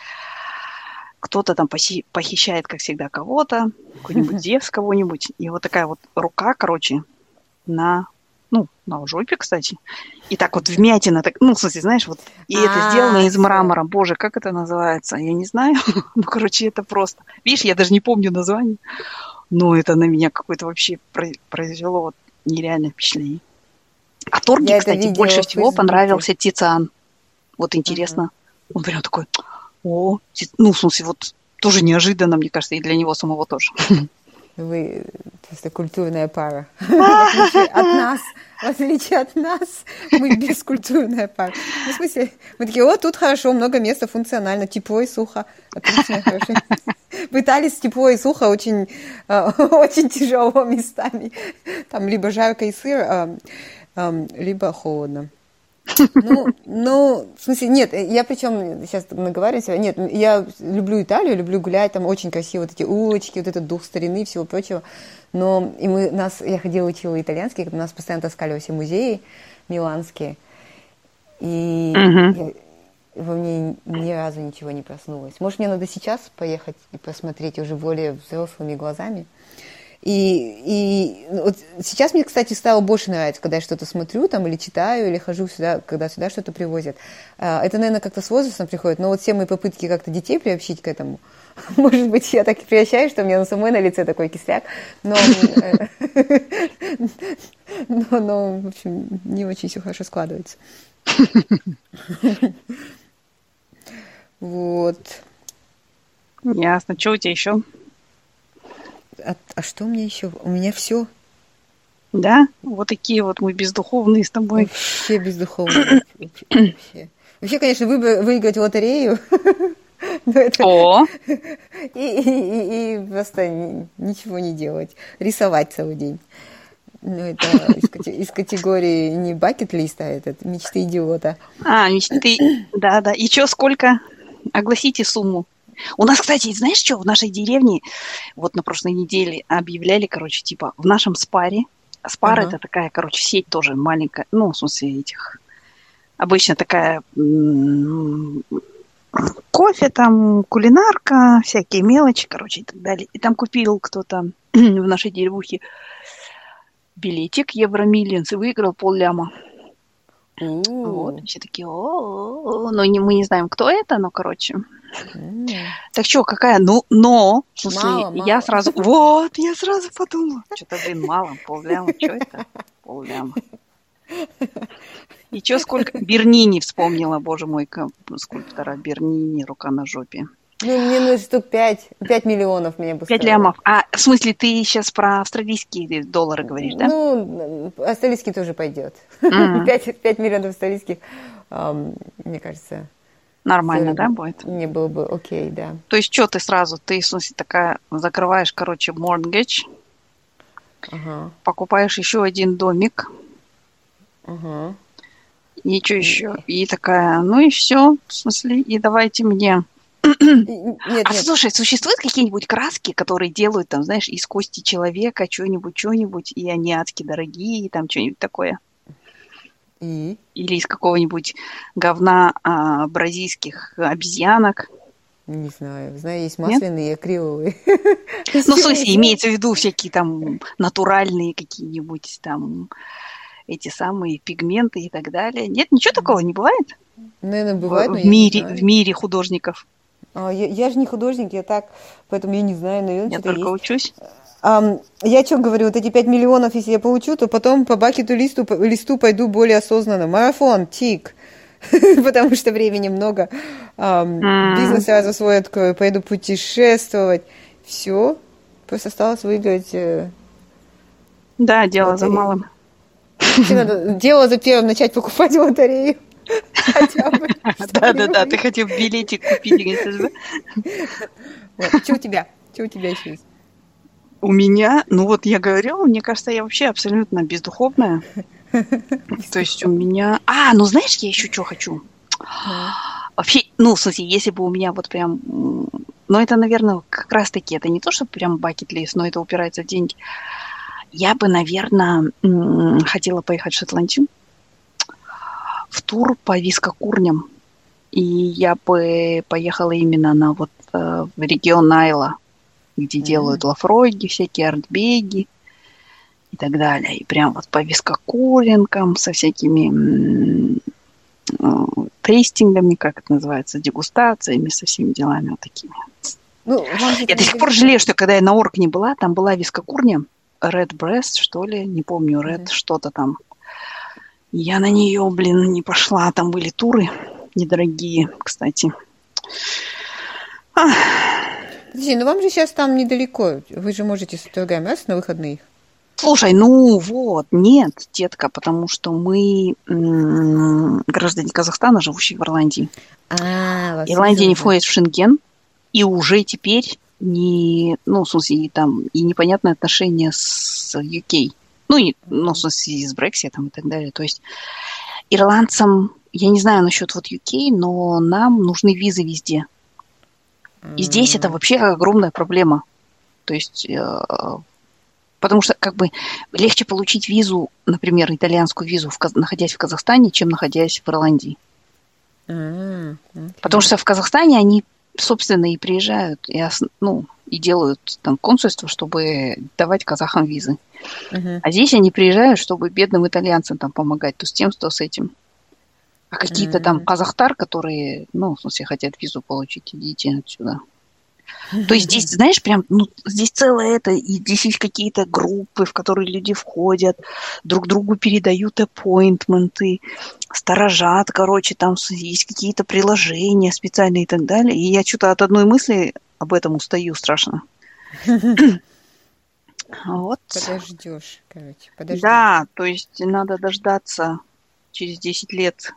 кто-то там похищает, как всегда, кого-то, какой-нибудь девс кого-нибудь, и вот такая вот рука, короче, на ну, на жопе, кстати. И так вот вмятина, так, ну, в смысле, знаешь, вот, и это А, сделано из мрамора. Боже, как это называется? Я не знаю. ну, короче, это просто. Видишь, я даже не помню название. Но это на меня какое-то вообще про- произвело вот нереальное впечатление. А Торги, Я кстати, больше всего понравился Тициан. Вот интересно. Он прям такой, о, ну, в смысле, вот тоже неожиданно, мне кажется, и для него самого тоже. Вы просто культурная пара. От нас, в отличие от нас, мы бескультурная пара. Ну, в смысле, мы такие, о, тут хорошо, много места, функционально, тепло и сухо. Отлично, хорошо. С тепло и сухо очень, э, очень тяжело местами. Там либо жарко и сыр, а, либо холодно. Ну, ну, в смысле, нет, я причем сейчас наговариваю себя, нет, я люблю Италию, люблю гулять, там очень красиво, вот эти улочки, вот этот дух старины и всего прочего, но и мы, нас, я ходила, учила итальянский, нас постоянно таскали во все музеи миланские, и Мгм. я- во мне ни разу ничего не проснулось. Может, мне надо сейчас поехать и посмотреть уже более взрослыми глазами. И, и вот сейчас мне, кстати, стало больше нравиться, когда я что-то смотрю там или читаю, или хожу сюда, когда сюда что-то привозят. А, Это, наверное, как-то с возрастом приходит, но вот все мои попытки как-то детей приобщить к этому, может быть, я так и приобщаюсь, что у меня на самой на лице такой кисляк, но, э, но, но, в общем, не очень все хорошо складывается. Вот. Ясно. Что у тебя еще? А, а что меня еще? У меня все Да? Вот такие вот мы бездуховные с тобой. вообще бездуховно. Вообще, вообще конечно, выиграть лотерею. это- О, и, и- и- и просто ни- ничего не делать. Рисовать целый день. Ну, это из, кате- из категории не бакет-листа, а этот мечты идиота. а, мечты. Да, да. И что, сколько? Огласите сумму. У нас, кстати, знаешь что, в нашей деревне, вот на прошлой неделе объявляли, короче, типа, в нашем спаре, спар Ага. это такая, короче, сеть тоже маленькая, ну, в смысле этих, обычно такая м, кофе там, кулинарка, всякие мелочи, короче, и так далее. И там купил кто-то в нашей деревухе билетик Евромиллионс и выиграл пол ляма. Вот, все такие, о ну не, мы не знаем, кто это, но, короче. Так что, какая? Ну, но, в смысле, Мало, я мало. сразу, вот, я сразу подумала. Что-то, блин, мало, полляма, что это? Полляма. И что, сколько? Бернини вспомнила, боже мой, скульптора Бернини, рука на жопе. Ну, мне нужно штук пять. Пять миллионов мне бы Пять стоило. лямов. А, в смысле, ты сейчас про австралийские доллары говоришь, да? Ну, австралийский тоже пойдет. Мгм. Пять пять миллионов австралийских, ам, мне кажется, Нормально, да, будет? Мне было бы окей, да. То есть, что ты сразу, ты, в смысле, такая, закрываешь, короче, mortgage, Ага, покупаешь еще один домик, ага. и что еще? И такая, ну и все, в смысле, и давайте мне. Нет, А нет, слушай, существуют какие-нибудь краски, которые делают, там, знаешь, из кости человека что-нибудь, что-нибудь, и они адски дорогие, там что-нибудь такое? и? Или из какого-нибудь говна а, бразильских обезьянок? Не знаю. Знаю, есть масляные и акриловые. Ну, в смысле, имеется в виду всякие там натуральные какие-нибудь там эти самые пигменты и так далее. Нет, ничего такого не бывает Наверное, в- бывает, в, мире, в мире художников. А, Я, я же не художник, я так, поэтому я не знаю, наверное, Я только есть. учусь. Я что говорю, вот эти 5 миллионов, если я получу, то потом по бакету листу, по- листу пойду более осознанно. Марафон, тик. Потому что времени много. Бизнес сразу свой открою, пойду путешествовать. Все. Просто осталось выиграть. э, Да, дело за малым. надо дело за первым начать покупать лотерею. Хотя бы. Да, да, да, ты хотел билетик купить. Что у тебя? Что у тебя еще есть? У меня, ну вот я говорила, мне кажется, я вообще абсолютно бездуховная. То есть у меня... А, ну знаешь, я еще что хочу? Вообще, ну, в смысле, если бы у меня вот прям... м, Ну, это, наверное, как раз-таки, это не то, что прям бакет-лист, но это упирается в деньги. Я бы, наверное, хотела поехать в Шотландию в тур по вискокурням. И я бы поехала именно на вот э, в регион Найла, где Мгм. делают лафроги, всякие артбеги и так далее. И прям вот по вискокуренкам со всякими тестингами, как это называется, дегустациями, со всеми делами вот такими. Ну, я до сих пор жалею, что когда я на орг не была, там была вискокурня, Red Breast, что ли, не помню, Red mm-hmm. что-то там. Я на нее, блин, не пошла. Там были туры недорогие, кстати. Подожди, ну вам же сейчас там недалеко. Вы же можете с другая раз на выходных. Слушай, ну вот, нет, детка, потому что мы м- граждане Казахстана, живущие в Ирландии. А, Ирландия не входит в Шенген, и уже теперь не, ну, в смысле, и там, и непонятное отношение с UK. Ну, и, ну, в смысле, с Брекситом и так далее. То есть ирландцам, я не знаю насчет вот UK, но нам нужны визы везде. И здесь это вообще огромная проблема. То есть, э, потому что как бы легче получить визу, например, итальянскую визу, в, находясь в Казахстане, чем находясь в Ирландии. Mm, okay. Потому что в Казахстане они, собственно, и приезжают, и, ну, и делают там консульство, чтобы давать казахам визы. Uh-huh. А здесь они приезжают, чтобы бедным итальянцам там помогать, то с тем, то с этим. А какие-то mm-hmm. там казахтар, которые, ну, в смысле, хотят визу получить, идите отсюда. То есть здесь, знаешь, прям, ну, здесь целое это, и здесь есть какие-то группы, в которые люди входят, друг другу передают аппоинтменты, сторожат, короче, там есть какие-то приложения специальные и так далее. И я что-то от одной мысли об этом устаю страшно. Вот. Подождешь, короче, подожди. Да, то есть надо дождаться через 10 лет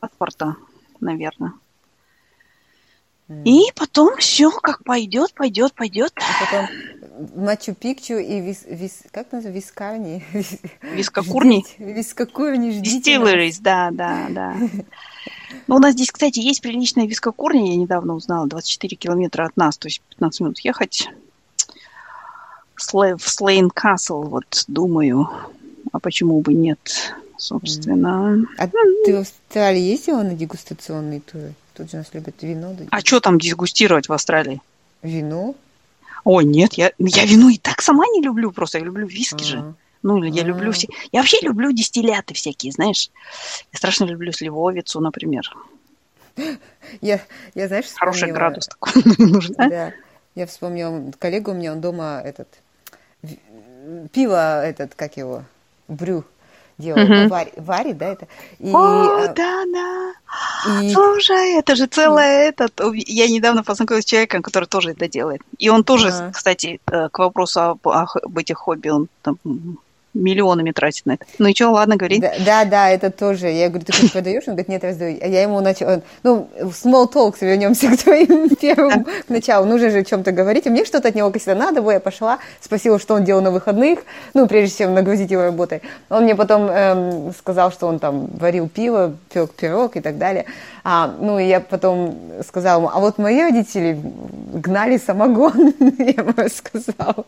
паспорта, наверное. Mm. И потом все как пойдет, пойдет, пойдет. А потом Мачу-Пикчу и вис, вис, как называется, Вискарни? Вискокурни. Вискокурни Дистиллерис, да, да, да. Ну, у нас здесь, кстати, есть приличная вискокурня, я недавно узнала, 24 километра от нас, то есть 15 минут ехать. В Слейн Касл, вот, думаю, а почему бы нет? собственно. А ты в Австралии ездила на дегустационные туры? Тут же нас любят вино. А что там дегустировать в Австралии? Вино? Ой, нет, я, я вино и так сама не люблю, просто я люблю виски А-а-а. же. Ну, или я люблю все. Я вообще люблю дистилляты всякие, знаешь. Я страшно люблю сливовицу, например. Я, я знаешь, вспомнила... Хороший градус такой нужен, Да. Я вспомнила, коллега у меня, он дома этот, пиво этот, как его, брю, делает, угу. варит, варит, да, это. И, О, а, да, да. И... Слушай, это же целое этот. Я недавно познакомилась с человеком, который тоже это делает. И он тоже, а. кстати, э, к вопросу об, об этих хобби, он там миллионами тратит на это. Ну и что, ладно, говори. Да, да, да, это тоже. Я говорю, ты хоть продаешь? Он говорит, нет, раздаю. А я ему начал... Ну, small talk, вернемся к твоим первым, к началу. Нужно же о чем-то говорить. И мне что-то от него, если надо было, я пошла, спросила, что он делал на выходных, ну, прежде чем нагрузить его работой. Он мне потом эм, сказал, что он там варил пиво, пек пирог и так далее. А, ну, и я потом сказала ему, а вот мои родители гнали самогон, я ему рассказала.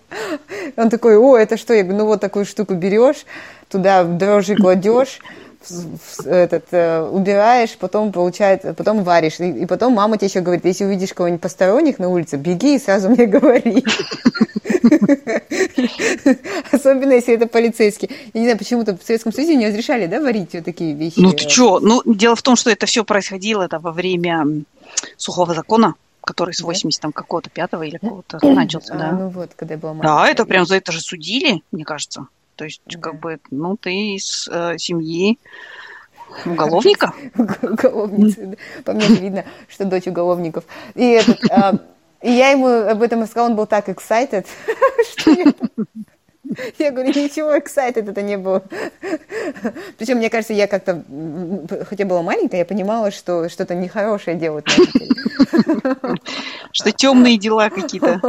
Он такой, о, это что? Я говорю, ну, вот такую штуку берешь, туда дрожжи кладешь, этот, э, убираешь, потом получается, потом варишь. И, и потом мама тебе еще говорит, если увидишь кого-нибудь посторонних на улице, беги и сразу мне говори. Особенно, если это полицейский. Я не знаю, почему-то в Советском Союзе не разрешали, да, варить вот такие вещи. Ну ты что? Ну, дело в том, что это все происходило это во время сухого закона который с 80 там какого-то пятого или какого-то начался, да. А, ну вот, когда я была маленькая. Да, это прям за это же судили, мне кажется. То есть, как бы, ну, ты из э, семьи уголовника. Уголовницы, По мне видно, что дочь уголовников. И этот, а, и я ему об этом рассказала, он был так excited, что я... Я говорю, ничего excited это не было. Причем, мне кажется, я как-то, хотя была маленькая, я понимала, что что-то нехорошее делают Что темные дела какие-то.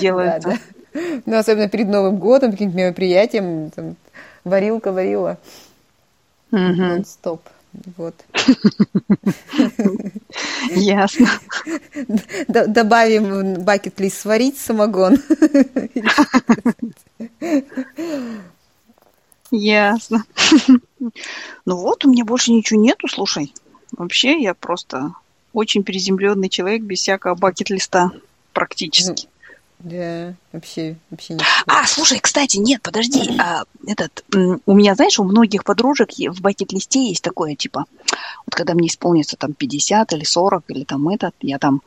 Да, да. Ну, особенно перед Новым годом, каким-то мероприятием, там, варилка варила. Угу. Стоп. Вот. Ясно. Добавим бакет-лист сварить самогон. Ясно. Ну вот, у меня больше ничего нету, слушай. Вообще, я просто очень приземленный человек без всякого бакет-листа практически. Да, вообще, вообще не. А, слушай, кстати, нет, подожди, а, этот, у меня, знаешь, у многих подружек в бакет-листе есть такое, типа, вот когда мне исполнится там 50 или 40 или там этот, я там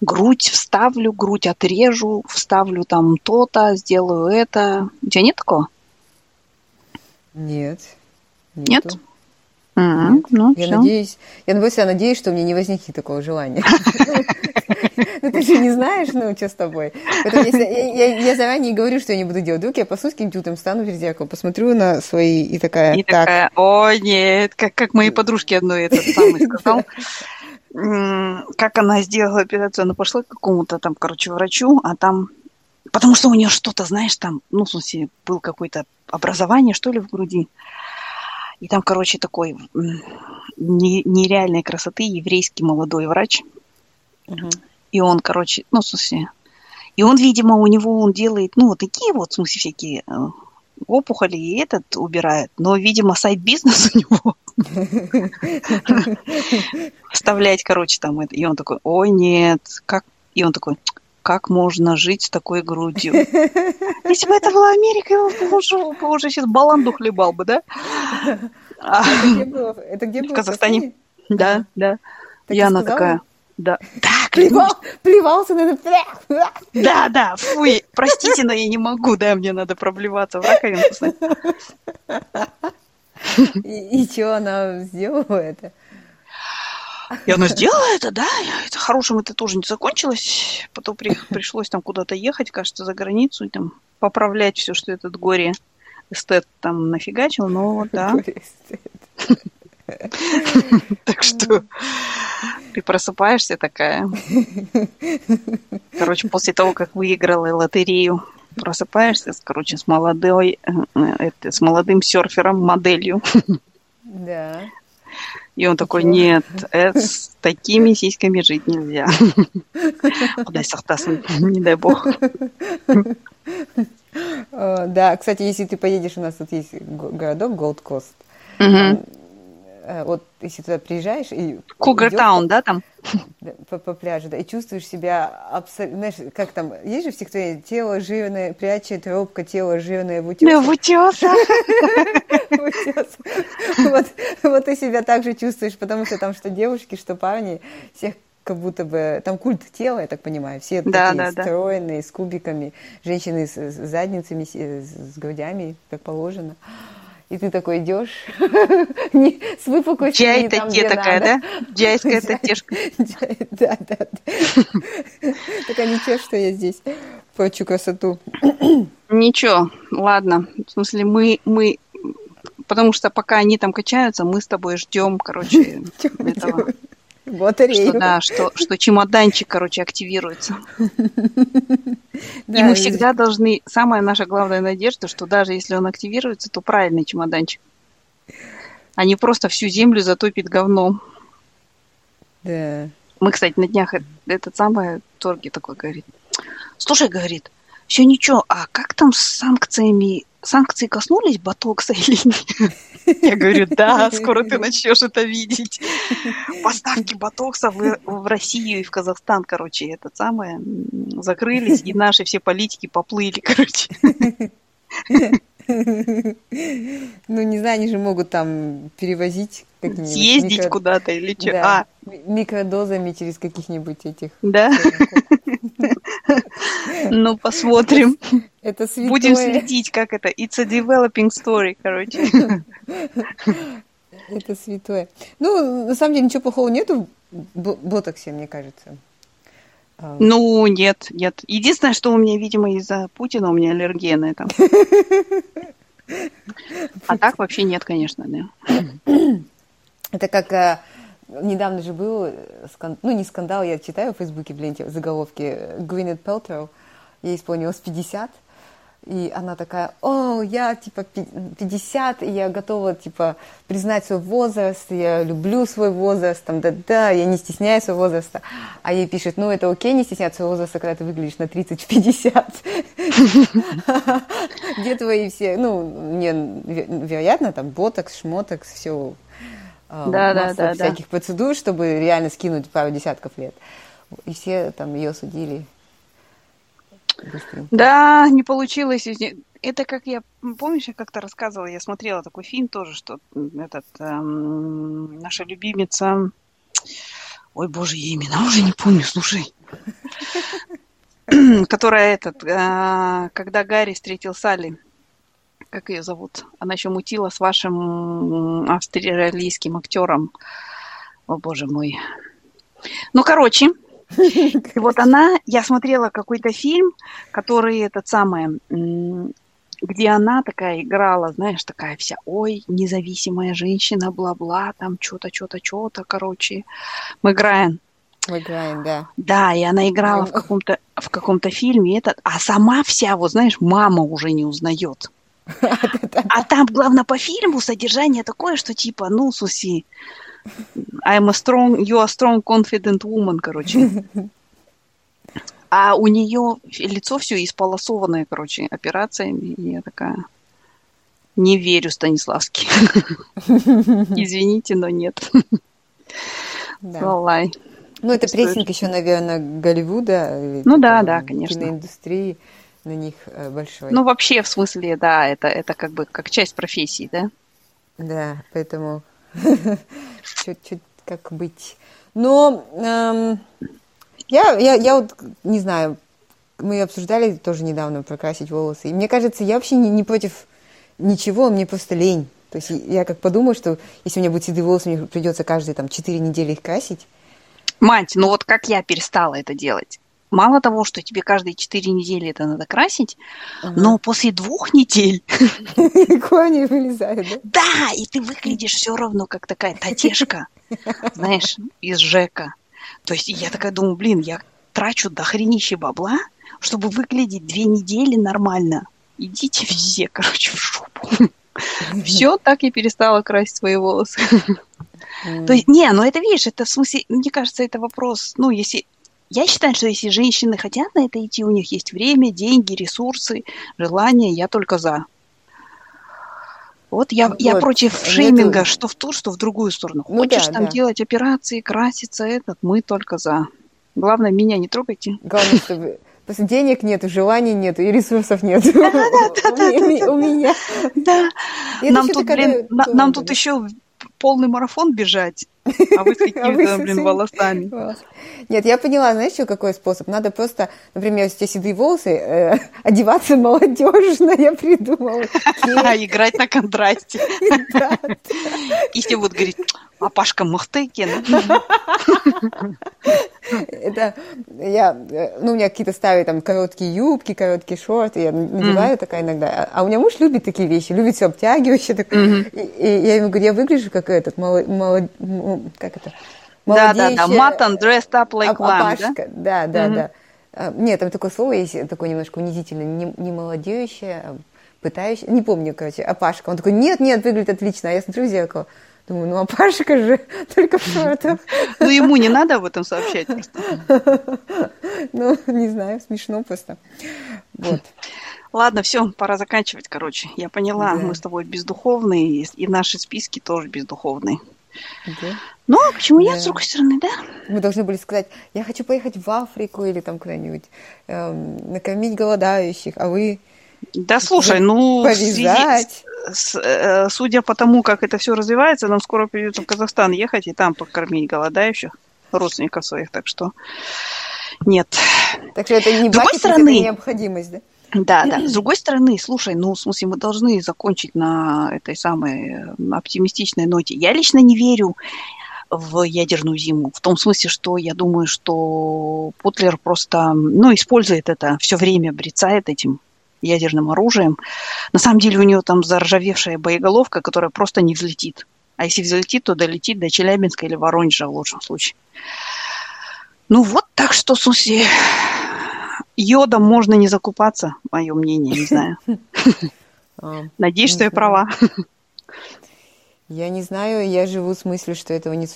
грудь вставлю, грудь отрежу, вставлю там то-то, сделаю это. У тебя нет такого? Нет. Нету. Нет? Mm-hmm. Ну, я все. надеюсь, я я надеюсь, что у меня не возникнет такого желания. Ну, ты же не знаешь, ну, что с тобой. Я заранее говорю, что я не буду делать. Вдруг я пасусь каким-нибудь стану перед зеркалом, посмотрю на свои и такая... И такая, о, нет, как моей подружке одной этот самый сказал как она сделала операцию, она пошла к какому-то там, короче, врачу, а там, потому что у нее что-то, знаешь, там, ну, в смысле, был какое-то образование, что ли, в груди. И там, короче, такой нереальной красоты еврейский молодой врач. Угу. И он, короче, ну, в смысле, и он, видимо, у него он делает, ну, вот такие вот, в смысле, всякие э, опухоли, и этот убирает. Но, видимо, сайт-бизнес у него вставлять, короче, там это. И он такой, ой, нет, как... И он такой, как можно жить с такой грудью? Если бы это была Америка, его бы уже, уже сейчас баланду хлебал бы, да? А это где было? Это где было? В Казахстане. Да, да. И она такая, да. Да, Плевал, плевался на это. Да, да, фуй, простите, но я не могу, да, мне надо проблеваться в раковину. И, и что она сделала это? И она сделала это, да. Это хорошим это тоже не закончилось. Потом при, пришлось там куда-то ехать, кажется, за границу, и там поправлять все, что этот горе эстет там нафигачил, но да. Так что ты просыпаешься такая. Короче, после того, как выиграла лотерею, просыпаешься, короче, с молодой, э, это, с молодым серфером, моделью. Да. И он такой, нет, это, с такими сиськами жить нельзя. Куда сахтасын, не дай бог. Да, кстати, если ты поедешь, у нас тут есть городок Голд Кост. Э, вот если туда приезжаешь и... Кугертаун, да, там? По, по пляжу, да, и чувствуешь себя абсолютно... Знаешь, как там, есть же в стихотворении «Тело жирное прячет робко, тело жирное в утесах». Да, в утесах. Вот, вот ты себя так же чувствуешь, потому что там что девушки, что парни, всех как будто бы там культ тела, я так понимаю, все да, такие да, стройные, да. с кубиками, женщины с, с задницами, с, с грудями, как положено и ты такой идешь с выпуклой Джай таки такая, да? Джайская татешка. Да, да, да. Такая ничего, что я здесь прочу красоту. Ничего, ладно. В смысле, мы, мы потому что пока они там качаются, мы с тобой ждем, короче, этого. Батарею. Что, да, что, что чемоданчик, короче, активируется. И мы всегда должны... Самая наша главная надежда, что даже если он активируется, то правильный чемоданчик. А не просто всю землю затопит говном. Да. Мы, кстати, на днях этот самый Торги такой говорит. Слушай, говорит, все ничего, а как там с санкциями санкции коснулись ботокса или нет? Я говорю, да, скоро ты начнешь это видеть. Поставки ботокса в, в Россию и в Казахстан, короче, это самое, закрылись, и наши все политики поплыли, короче. Ну, не знаю, они же могут там перевозить какие-нибудь... Съездить микро... куда-то или что? Да, а. Микродозами через каких-нибудь этих... Да? Ну, посмотрим. Это святое. Будем следить, как это. It's a developing story, короче. Это святое. Ну, на самом деле, ничего плохого нету в ботоксе, мне кажется. А. Ну, нет, нет. Единственное, что у меня, видимо, из-за Путина у меня аллергия на это. А так вообще нет, конечно, да. Это как а, недавно же был, ну не скандал, я читаю в Фейсбуке ленте заголовки Гвинет Пелтроу, ей исполнилось 50, и она такая, о, я типа 50, и я готова типа признать свой возраст, я люблю свой возраст, там, да-да, я не стесняюсь своего возраста. А ей пишет, ну это окей не стесняться своего возраста, когда ты выглядишь на 30-50. Где твои все, ну, не, вероятно, там ботокс, шмотокс, все да, да, да, всяких процедур, чтобы реально скинуть пару десятков лет. И все там ее судили. Да, не получилось. Это как я, помнишь, я как-то рассказывала, я смотрела такой фильм тоже, что этот, эм, наша любимица, ой, боже, я имена уже не помню, слушай, которая этот, э, когда Гарри встретил Салли, как ее зовут, она еще мутила с вашим австралийским актером, о боже мой. Ну, короче, и вот она, я смотрела какой-то фильм, который этот самый, где она такая играла, знаешь, такая вся, ой, независимая женщина, бла-бла, там что-то, что-то, что-то, короче. Мы играем. Мы играем, да. Да, и она играла в каком-то в каком-то фильме, этот, а сама вся, вот знаешь, мама уже не узнает. А там, главное, по фильму содержание такое, что типа, ну, суси, I'm a strong, you are strong, confident woman, короче. А у нее лицо все исполосованное, короче, операциями. И я такая, не верю, Станиславский. Извините, но нет. Да. Ну, это прессинг еще, наверное, Голливуда. Ну да, да, конечно. Киноиндустрии на них э, большой. Ну, вообще, в смысле, да, это, это как бы как часть профессии, да? Да, поэтому чуть-чуть как быть. Но эм, я, я, я вот не знаю, мы обсуждали тоже недавно прокрасить волосы. И мне кажется, я вообще не, не против ничего, мне просто лень. То есть я как подумаю, что если у меня будут седые волосы, мне придется каждые там 4 недели их красить. Мать, ну вот как я перестала это делать? Мало того, что тебе каждые четыре недели это надо красить, ага. но после двух недель... Корни вылезают, да? Да, и ты выглядишь все равно как такая татешка, знаешь, из ЖЭКа. То есть я такая думаю, блин, я трачу до хренища бабла, чтобы выглядеть две недели нормально. Идите все, короче, в жопу. Все, так я перестала красить свои волосы. То есть, не, ну это, видишь, это в смысле, мне кажется, это вопрос, ну, если... Я считаю, что если женщины хотят на это идти, у них есть время, деньги, ресурсы, желание, я только за. Вот я, вот. я против шейминга, что в ту, что в другую сторону. Ну, Хочешь да, там да. делать операции, краситься, этот, мы только за. Главное, меня не трогайте. Главное, чтобы Просто денег нету, желаний нету и ресурсов нет. у меня. Нам тут, блин, нам тут еще полный марафон бежать, а вы с какими-то, блин, волосами. Нет, я поняла, знаешь, что какой способ? Надо просто, например, если у тебя седые волосы, э, одеваться молодежно, я придумала. Играть на контрасте. И все будут говорить, а Пашка Мухтыкин. Это я, ну, у меня какие-то старые там короткие юбки, короткие шорты, я надеваю такая иногда. А у меня муж любит такие вещи, любит все обтягивающее. И я ему говорю, я выгляжу как этот, молод, как это? Да, да, да, mutton dressed up like lamb, да? Да, да, да. А, нет, там такое слово есть, такое немножко унизительное, не, не молодеющее, а пытающее, не помню, короче, Апашка. Он такой, нет, нет, выглядит отлично. А я смотрю в зеркало, думаю, ну Апашка же только в шортах. Ну ему не надо об этом сообщать просто. Ну, не знаю, смешно просто. Вот. Ладно, все, пора заканчивать, короче. Я поняла, да. мы с тобой бездуховные, и наши списки тоже бездуховные. Да. Ну, а почему да. нет, с другой стороны, да? Мы должны были сказать, я хочу поехать в Африку или там куда-нибудь, эм, накормить голодающих, а вы... Да, слушай, ну, повязать. С, э, судя по тому, как это все развивается, нам скоро придется в Казахстан ехать и там покормить голодающих родственников своих, так что нет. Так что это не бакет, стороны, это необходимость, да? Да, да. С другой стороны, слушай, ну, в смысле, мы должны закончить на этой самой э, оптимистичной ноте. Я лично не верю в ядерную зиму. В том смысле, что я думаю, что Путлер просто, ну, использует это все время, брецает этим ядерным оружием. На самом деле у него там заржавевшая боеголовка, которая просто не взлетит. А если взлетит, то долетит до Челябинска или Воронежа в лучшем случае. Ну вот, так что, смысле, йодом можно не закупаться, мое мнение, не знаю. А, Надеюсь, что я права. Я не знаю, я живу с мыслью, что этого не,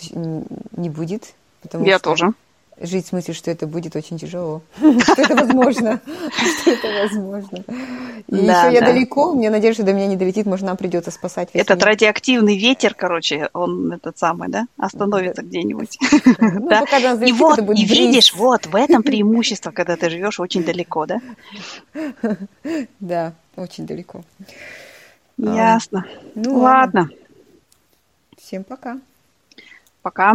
не будет. я тоже. Жить в смысле, что это будет очень тяжело, что это возможно, что это возможно. И еще я далеко, мне надеюсь, что до меня не долетит, может, нам придется спасать. Этот радиоактивный ветер, короче, он этот самый, да, остановится где-нибудь. Ну, и вот, и видишь, вот, в этом преимущество, когда ты живешь очень далеко, да? Да, очень далеко. Ясно. Ну, ладно. Всем пока. Пока.